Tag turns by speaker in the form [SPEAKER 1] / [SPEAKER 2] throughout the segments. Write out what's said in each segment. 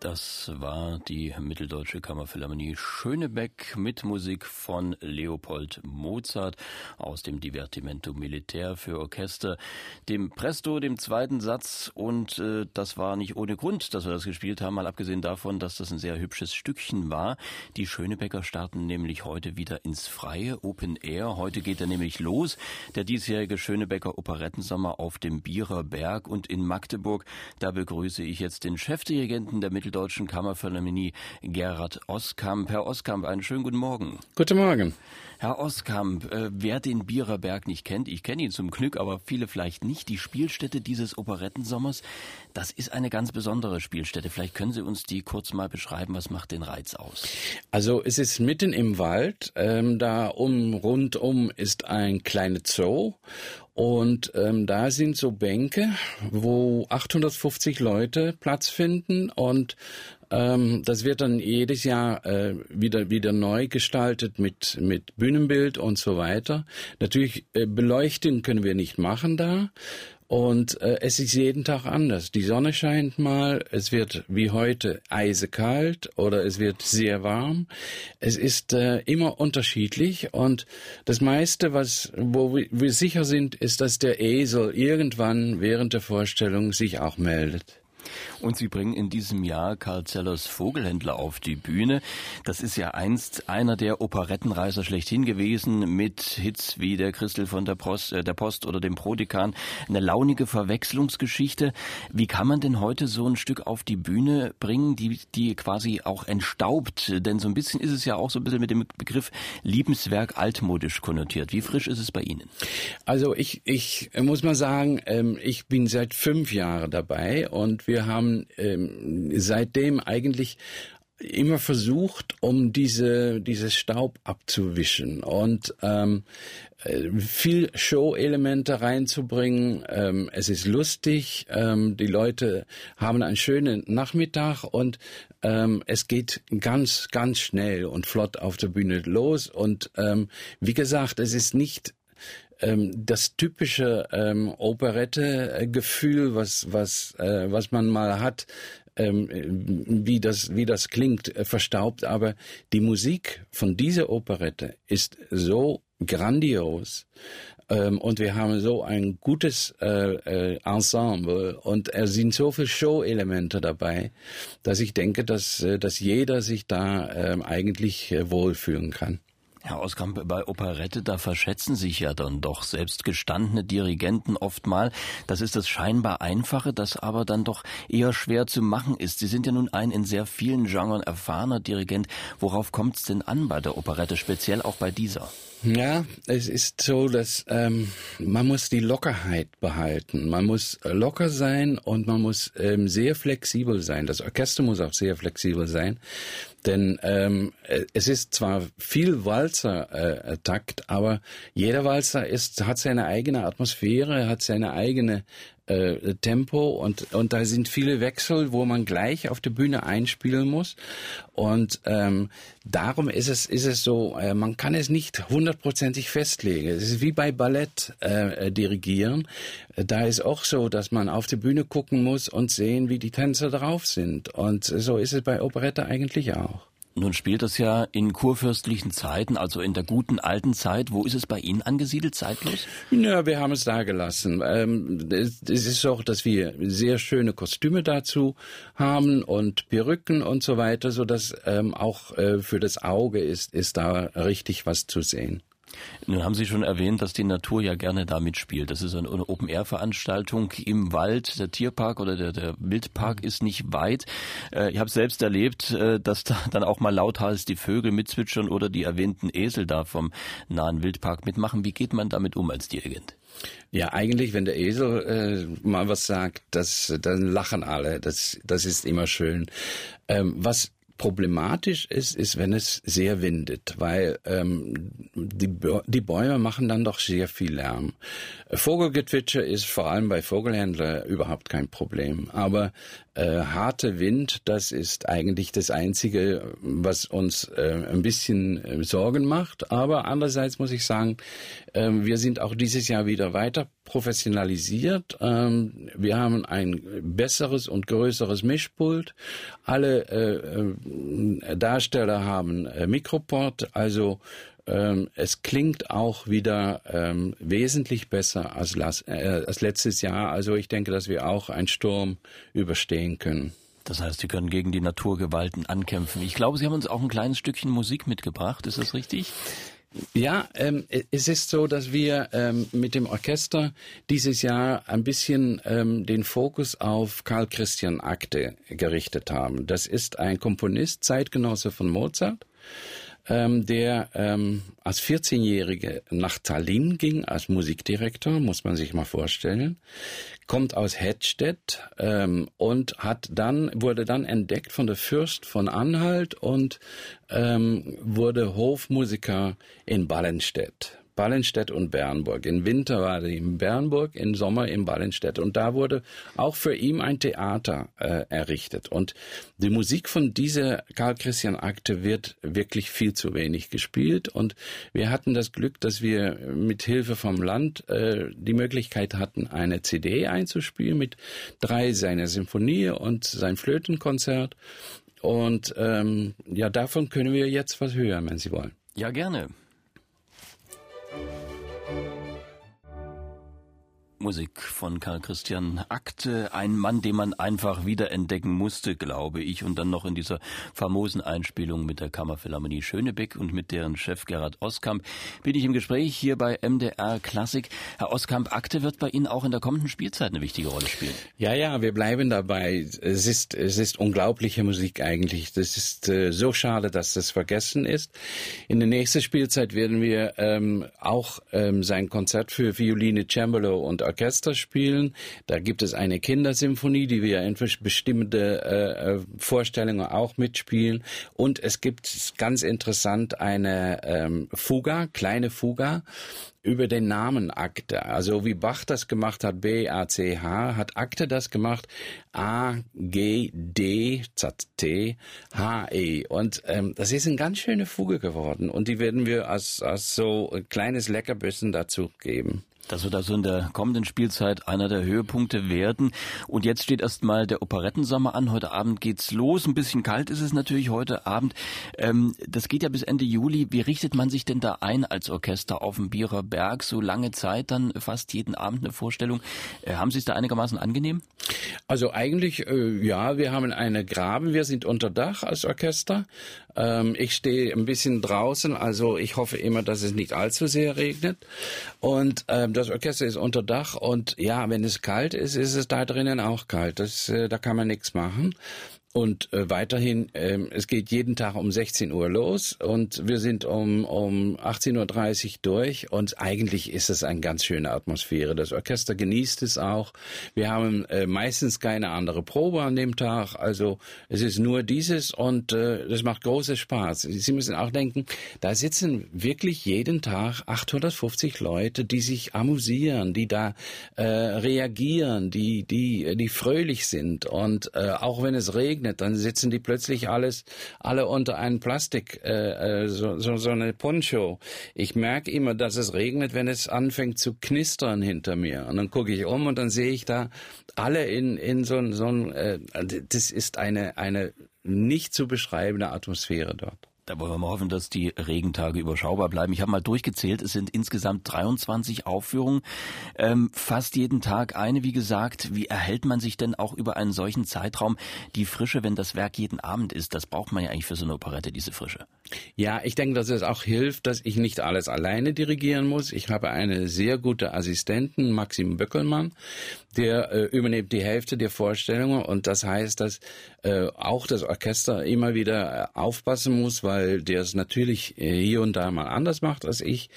[SPEAKER 1] Das war die Mitteldeutsche Kammerphilharmonie Schönebeck mit Musik von Leopold Mozart aus dem Divertimento Militär für Orchester, dem Presto, dem zweiten Satz. Und äh, das war nicht ohne Grund, dass wir das gespielt haben, mal abgesehen davon, dass das ein sehr hübsches Stückchen war. Die Schönebecker starten nämlich heute wieder ins Freie, Open Air. Heute geht er nämlich los, der diesjährige Schönebecker Operettensommer auf dem Bierer Berg. Und in Magdeburg, da begrüße ich jetzt den Chefdirigenten der Mitteldeutsche Mitteldeutschen Kammerphilharmonie Gerhard Oskamp. Herr Oskamp, einen schönen guten Morgen.
[SPEAKER 2] Guten Morgen.
[SPEAKER 1] Herr Oskamp, äh, wer den Biererberg nicht kennt, ich kenne ihn zum Glück, aber viele vielleicht nicht, die Spielstätte dieses Operettensommers, das ist eine ganz besondere Spielstätte. Vielleicht können Sie uns die kurz mal beschreiben, was macht den Reiz aus?
[SPEAKER 2] Also es ist mitten im Wald, ähm, da um rundum ist ein kleiner Zoo und ähm, da sind so Bänke, wo 850 Leute Platz finden und ähm, das wird dann jedes Jahr äh, wieder wieder neu gestaltet mit mit Bühnenbild und so weiter. Natürlich äh, beleuchten können wir nicht machen da und äh, es ist jeden Tag anders. Die Sonne scheint mal, es wird wie heute eisekalt oder es wird sehr warm. Es ist äh, immer unterschiedlich und das meiste, was wo wir sicher sind, ist, dass der Esel irgendwann während der Vorstellung sich auch meldet.
[SPEAKER 1] Und Sie bringen in diesem Jahr Karl Zellers Vogelhändler auf die Bühne. Das ist ja einst einer der Operettenreiser schlechthin gewesen, mit Hits wie der Christel von der Post, äh, der Post oder dem Prodekan. Eine launige Verwechslungsgeschichte. Wie kann man denn heute so ein Stück auf die Bühne bringen, die, die quasi auch entstaubt? Denn so ein bisschen ist es ja auch so ein bisschen mit dem Begriff Liebenswerk altmodisch konnotiert. Wie frisch ist es bei Ihnen?
[SPEAKER 2] Also ich, ich muss mal sagen, ähm, ich bin seit fünf Jahren dabei und wir haben ähm, seitdem eigentlich immer versucht, um diese dieses Staub abzuwischen und ähm, äh, viel Show-Elemente reinzubringen. Ähm, es ist lustig, ähm, die Leute haben einen schönen Nachmittag und ähm, es geht ganz ganz schnell und flott auf der Bühne los und ähm, wie gesagt, es ist nicht ähm, das typische ähm, Operette-Gefühl, was was äh, was man mal hat, ähm, wie das wie das klingt, äh, verstaubt. Aber die Musik von dieser Operette ist so grandios ähm, und wir haben so ein gutes äh, äh, Ensemble und es sind so viele Show-Elemente dabei, dass ich denke, dass dass jeder sich da äh, eigentlich wohlfühlen kann.
[SPEAKER 1] Herr Oskamp, bei Operette, da verschätzen sich ja dann doch selbst gestandene Dirigenten oft mal. Das ist das scheinbar Einfache, das aber dann doch eher schwer zu machen ist. Sie sind ja nun ein in sehr vielen Genren erfahrener Dirigent. Worauf kommt es denn an bei der Operette, speziell auch bei dieser?
[SPEAKER 2] Ja, es ist so, dass ähm, man muss die Lockerheit behalten. Man muss locker sein und man muss ähm, sehr flexibel sein. Das Orchester muss auch sehr flexibel sein, denn ähm, es ist zwar viel Walzer-Takt, äh, aber jeder Walzer ist hat seine eigene Atmosphäre, hat seine eigene äh, Tempo und und da sind viele Wechsel, wo man gleich auf der Bühne einspielen muss und ähm, darum ist es ist es so, äh, man kann es nicht hundertprozentig festlegen. Es ist wie bei Ballett äh, äh dirigieren. Da ist auch so, dass man auf die Bühne gucken muss und sehen, wie die Tänzer drauf sind und so ist es bei Operette eigentlich auch.
[SPEAKER 1] Nun spielt das ja in kurfürstlichen Zeiten, also in der guten alten Zeit. Wo ist es bei Ihnen angesiedelt, zeitlos?
[SPEAKER 2] Ja, wir haben es da gelassen. Ähm, es ist auch, dass wir sehr schöne Kostüme dazu haben und Perücken und so weiter, so dass ähm, auch äh, für das Auge ist, ist da richtig was zu sehen.
[SPEAKER 1] Nun haben Sie schon erwähnt, dass die Natur ja gerne da mitspielt. Das ist eine Open-Air-Veranstaltung im Wald. Der Tierpark oder der, der Wildpark ist nicht weit. Äh, ich habe selbst erlebt, äh, dass da dann auch mal lauthals die Vögel mitzwitschern oder die erwähnten Esel da vom nahen Wildpark mitmachen. Wie geht man damit um als Dirigent?
[SPEAKER 2] Ja, eigentlich, wenn der Esel äh, mal was sagt, das, dann lachen alle. Das, das ist immer schön. Ähm, was problematisch ist, ist, wenn es sehr windet, weil ähm, die, die Bäume machen dann doch sehr viel Lärm. Vogelgezwitscher ist vor allem bei Vogelhändler überhaupt kein Problem, aber äh, harte Wind, das ist eigentlich das Einzige, was uns äh, ein bisschen äh, Sorgen macht. Aber andererseits muss ich sagen, äh, wir sind auch dieses Jahr wieder weiter professionalisiert. Ähm, wir haben ein besseres und größeres Mischpult. Alle äh, äh, Darsteller haben äh, Mikroport, also ähm, es klingt auch wieder ähm, wesentlich besser als, las, äh, als letztes Jahr. Also ich denke, dass wir auch einen Sturm überstehen können.
[SPEAKER 1] Das heißt, Sie können gegen die Naturgewalten ankämpfen. Ich glaube, Sie haben uns auch ein kleines Stückchen Musik mitgebracht. Ist das richtig?
[SPEAKER 2] Ja, ähm, es ist so, dass wir ähm, mit dem Orchester dieses Jahr ein bisschen ähm, den Fokus auf Karl Christian Akte gerichtet haben. Das ist ein Komponist, Zeitgenosse von Mozart ähm, der ähm, als 14-Jährige nach Tallinn ging als Musikdirektor, muss man sich mal vorstellen, kommt aus Hedstedt ähm, und hat dann wurde dann entdeckt von der Fürst von Anhalt und ähm, wurde Hofmusiker in Ballenstedt. Ballenstedt und Bernburg. Im Winter war er in Bernburg, im Sommer in Ballenstedt. Und da wurde auch für ihn ein Theater äh, errichtet. Und die Musik von dieser Karl Christian Akte wird wirklich viel zu wenig gespielt. Und wir hatten das Glück, dass wir mit Hilfe vom Land äh, die Möglichkeit hatten, eine CD einzuspielen mit drei seiner Symphonie und sein Flötenkonzert. Und ähm, ja, davon können wir jetzt was hören, wenn Sie wollen.
[SPEAKER 1] Ja, gerne. Musik von Karl Christian Akte, ein Mann, den man einfach wiederentdecken musste, glaube ich, und dann noch in dieser famosen Einspielung mit der Kammerphilharmonie Schönebeck und mit deren Chef Gerhard Oskamp bin ich im Gespräch hier bei MDR Klassik. Herr Oskamp, Akte wird bei Ihnen auch in der kommenden Spielzeit eine wichtige Rolle spielen.
[SPEAKER 2] Ja, ja, wir bleiben dabei. Es ist, es ist unglaubliche Musik eigentlich. Das ist äh, so schade, dass das vergessen ist. In der nächsten Spielzeit werden wir ähm, auch ähm, sein Konzert für Violine, Cembalo und Orchester spielen. Da gibt es eine Kindersymphonie, die wir in bestimmte äh, äh, Vorstellungen auch mitspielen. Und es gibt ganz interessant eine ähm, Fuga, kleine Fuga über den Namen Akte. Also wie Bach das gemacht hat, B-A-C-H, hat Akte das gemacht, A-G-D-Z-T-H-E. Und ähm, das ist eine ganz schöne Fuge geworden. Und die werden wir als, als so ein kleines Leckerbissen dazu geben.
[SPEAKER 1] Das wird also in der kommenden Spielzeit einer der Höhepunkte werden. Und jetzt steht erstmal der Operettensommer an. Heute Abend geht's los. Ein bisschen kalt ist es natürlich heute Abend. Ähm, das geht ja bis Ende Juli. Wie richtet man sich denn da ein als Orchester auf dem Bierer Berg? So lange Zeit, dann fast jeden Abend eine Vorstellung. Äh, haben Sie es da einigermaßen angenehm?
[SPEAKER 2] Also eigentlich, äh, ja, wir haben eine Graben. Wir sind unter Dach als Orchester. Ähm, ich stehe ein bisschen draußen. Also ich hoffe immer, dass es nicht allzu sehr regnet. Und ähm, das Orchester ist unter Dach und ja, wenn es kalt ist, ist es da drinnen auch kalt. Das, äh, da kann man nichts machen. Und äh, weiterhin, äh, es geht jeden Tag um 16 Uhr los und wir sind um, um 18.30 Uhr durch und eigentlich ist es eine ganz schöne Atmosphäre. Das Orchester genießt es auch. Wir haben äh, meistens keine andere Probe an dem Tag, also es ist nur dieses und äh, das macht große Spaß. Sie müssen auch denken, da sitzen wirklich jeden Tag 850 Leute, die sich amüsieren, die da äh, reagieren, die, die, die fröhlich sind und äh, auch wenn es regnet, regnet, dann sitzen die plötzlich alles alle unter einem Plastik, äh, äh, so, so, so eine Poncho. Ich merke immer, dass es regnet, wenn es anfängt zu knistern hinter mir. Und dann gucke ich um und dann sehe ich da alle in, in so, so ein, äh, das ist eine, eine nicht zu beschreibende Atmosphäre dort.
[SPEAKER 1] Da wollen wir mal hoffen, dass die Regentage überschaubar bleiben. Ich habe mal durchgezählt, es sind insgesamt 23 Aufführungen, ähm, fast jeden Tag eine, wie gesagt. Wie erhält man sich denn auch über einen solchen Zeitraum die Frische, wenn das Werk jeden Abend ist? Das braucht man ja eigentlich für so eine Operette, diese Frische.
[SPEAKER 2] Ja, ich denke, dass es auch hilft, dass ich nicht alles alleine dirigieren muss. Ich habe eine sehr gute Assistentin, Maxim Böckelmann, der äh, übernimmt die Hälfte der Vorstellungen und das heißt, dass äh, auch das Orchester immer wieder äh, aufpassen muss, weil der es natürlich äh, hier und da mal anders macht als ich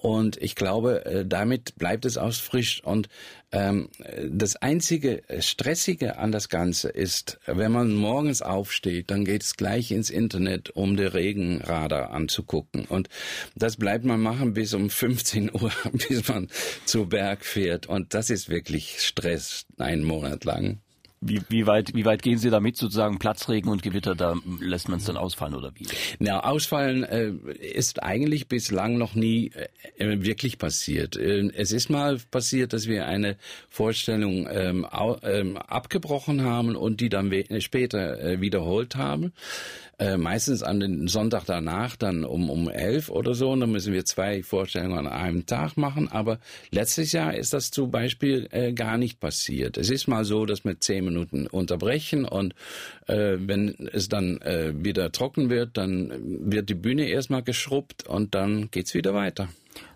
[SPEAKER 2] Und ich glaube, äh, damit bleibt es ausfrischt. Und ähm, das einzige Stressige an das Ganze ist, wenn man morgens aufsteht, dann geht es gleich ins Internet, um den Regenradar anzugucken. Und das bleibt man machen bis um 15 Uhr, bis man zu Berg fährt. Und das ist wirklich Stress, einen Monat lang.
[SPEAKER 1] Wie, wie, weit, wie weit gehen Sie damit sozusagen Platzregen und Gewitter, da lässt man es dann ausfallen oder wie?
[SPEAKER 2] Na, ausfallen äh, ist eigentlich bislang noch nie äh, wirklich passiert. Äh, es ist mal passiert, dass wir eine Vorstellung ähm, au, ähm, abgebrochen haben und die dann später äh, wiederholt haben. Äh, meistens an den Sonntag danach dann um, um elf oder so. Und dann müssen wir zwei Vorstellungen an einem Tag machen. Aber letztes Jahr ist das zum Beispiel äh, gar nicht passiert. Es ist mal so, dass wir zehn Minuten unterbrechen und äh, wenn es dann äh, wieder trocken wird, dann wird die Bühne erstmal geschrubbt und dann geht's wieder weiter.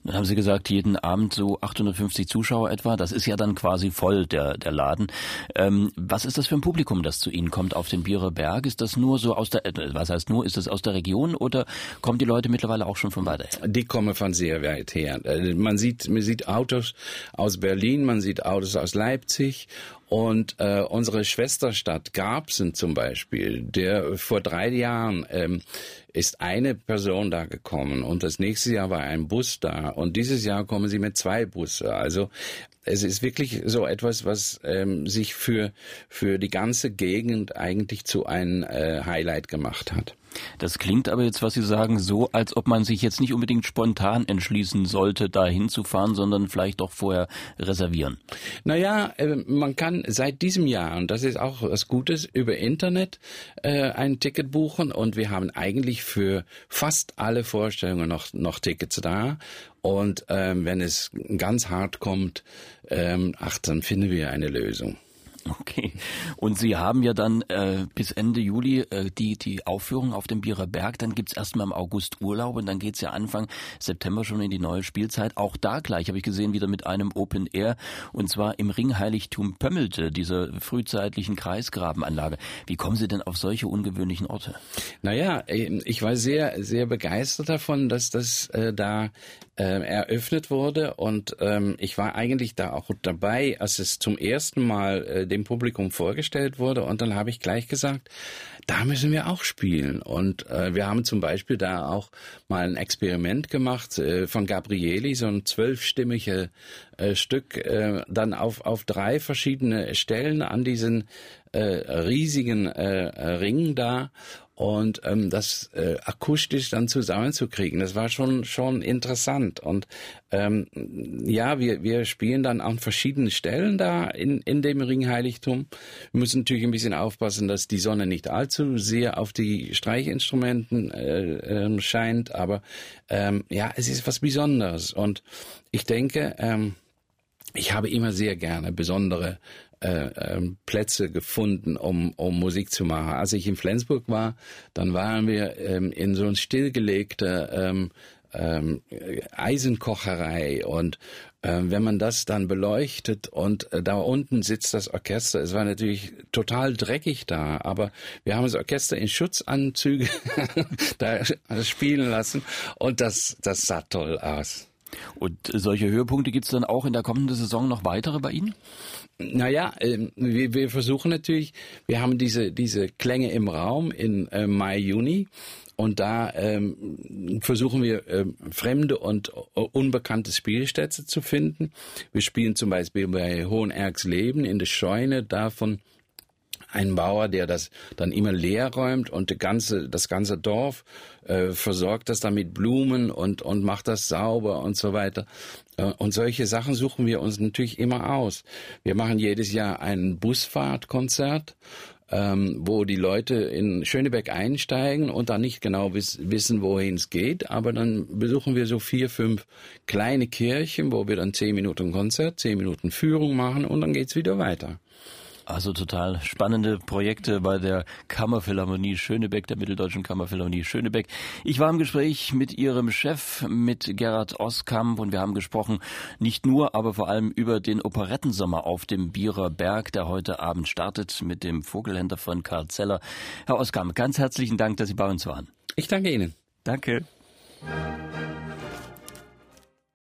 [SPEAKER 1] Dann haben Sie gesagt, jeden Abend so 850 Zuschauer etwa. Das ist ja dann quasi voll, der, der Laden. Ähm, was ist das für ein Publikum, das zu Ihnen kommt auf den Bierer Berg? Ist das nur so aus der, äh, was heißt nur, ist das aus der Region oder kommen die Leute mittlerweile auch schon von weiter her?
[SPEAKER 2] Die kommen von sehr weit her. Äh, man sieht, man sieht Autos aus Berlin, man sieht Autos aus Leipzig und äh, unsere Schwesterstadt Garbsen zum Beispiel, der vor drei Jahren ähm, ist eine Person da gekommen und das nächste Jahr war ein Bus da und dieses Jahr kommen sie mit zwei Busse. Also es ist wirklich so etwas, was ähm, sich für, für die ganze Gegend eigentlich zu einem äh, Highlight gemacht hat.
[SPEAKER 1] Das klingt aber jetzt, was Sie sagen, so, als ob man sich jetzt nicht unbedingt spontan entschließen sollte, da hinzufahren, sondern vielleicht doch vorher reservieren.
[SPEAKER 2] Naja, äh, man kann seit diesem Jahr, und das ist auch was Gutes, über Internet äh, ein Ticket buchen und wir haben eigentlich für fast alle Vorstellungen noch, noch Tickets da. Und ähm, wenn es ganz hart kommt, ähm, ach, dann finden wir eine Lösung.
[SPEAKER 1] Okay. Und Sie haben ja dann äh, bis Ende Juli äh, die, die Aufführung auf dem Bierer Berg. Dann gibt's erstmal im August Urlaub und dann geht's ja Anfang September schon in die neue Spielzeit. Auch da gleich habe ich gesehen, wieder mit einem Open Air und zwar im Ringheiligtum Pömmelte, dieser frühzeitlichen Kreisgrabenanlage. Wie kommen Sie denn auf solche ungewöhnlichen Orte?
[SPEAKER 2] Naja, äh, ich war sehr, sehr begeistert davon, dass das äh, da äh, eröffnet wurde und ähm, ich war eigentlich da auch dabei, als es zum ersten Mal äh, dem Publikum vorgestellt wurde. Und dann habe ich gleich gesagt, da müssen wir auch spielen. Und äh, wir haben zum Beispiel da auch mal ein Experiment gemacht äh, von Gabrieli, so ein zwölfstimmige äh, Stück, äh, dann auf, auf drei verschiedene Stellen an diesen äh, riesigen äh, Ring da und ähm, das äh, akustisch dann zusammenzukriegen, das war schon schon interessant und ähm, ja, wir wir spielen dann an verschiedenen Stellen da in in dem Ringheiligtum. Wir müssen natürlich ein bisschen aufpassen, dass die Sonne nicht allzu sehr auf die Streichinstrumenten äh, äh, scheint, aber ähm, ja, es ist was Besonderes und ich denke ähm, ich habe immer sehr gerne besondere äh, ähm, Plätze gefunden, um, um Musik zu machen. Als ich in Flensburg war, dann waren wir ähm, in so ein stillgelegter ähm, ähm, Eisenkocherei und wenn man das dann beleuchtet und äh, da unten sitzt das Orchester, es war natürlich total dreckig da, aber wir haben das Orchester in Schutzanzüge da spielen lassen und das, das sah toll aus.
[SPEAKER 1] Und solche Höhepunkte gibt es dann auch in der kommenden Saison noch weitere bei Ihnen?
[SPEAKER 2] Naja, äh, wir, wir versuchen natürlich, wir haben diese, diese Klänge im Raum in äh, Mai, Juni. Und da ähm, versuchen wir, ähm, fremde und unbekannte Spielstätte zu finden. Wir spielen zum Beispiel bei Hohenergsleben in der Scheune davon ein Bauer, der das dann immer leer räumt und ganze, das ganze Dorf äh, versorgt das dann mit Blumen und, und macht das sauber und so weiter. Äh, und solche Sachen suchen wir uns natürlich immer aus. Wir machen jedes Jahr ein Busfahrtkonzert ähm, wo die Leute in Schönebeck einsteigen und dann nicht genau wiss, wissen, wohin es geht. Aber dann besuchen wir so vier, fünf kleine Kirchen, wo wir dann zehn Minuten Konzert, zehn Minuten Führung machen und dann geht's wieder weiter.
[SPEAKER 1] Also total spannende Projekte bei der Kammerphilharmonie Schönebeck, der Mitteldeutschen Kammerphilharmonie Schönebeck. Ich war im Gespräch mit ihrem Chef, mit Gerhard Oskamp und wir haben gesprochen nicht nur, aber vor allem über den Operettensommer auf dem Bierer Berg, der heute Abend startet mit dem Vogelhändler von Karl Zeller. Herr Oskamp, ganz herzlichen Dank, dass Sie bei uns waren.
[SPEAKER 2] Ich danke Ihnen.
[SPEAKER 1] Danke.